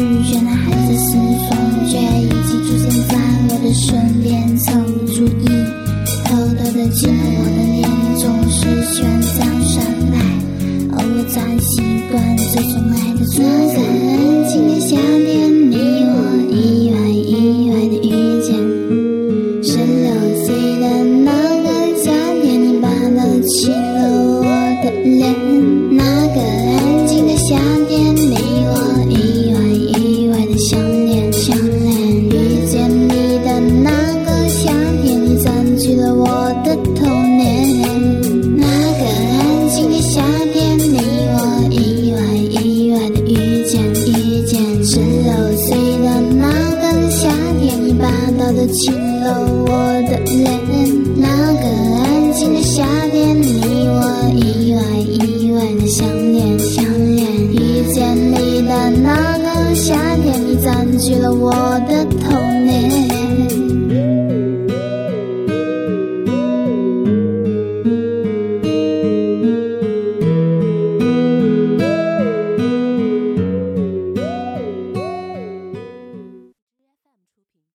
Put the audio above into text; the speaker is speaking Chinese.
原来还在失踪，却已经出现在我的身边，藏不注意，偷偷的进入我的脸，总是悬上神来，而我早已习惯这种爱的转变。在安静的夏天，你我意外意外的遇见，十六岁的那个夏天，你把那情亲了我的脸。那个安静的夏天，你我意外意外的相恋相恋。遇见你的那个夏天，你占据了我的头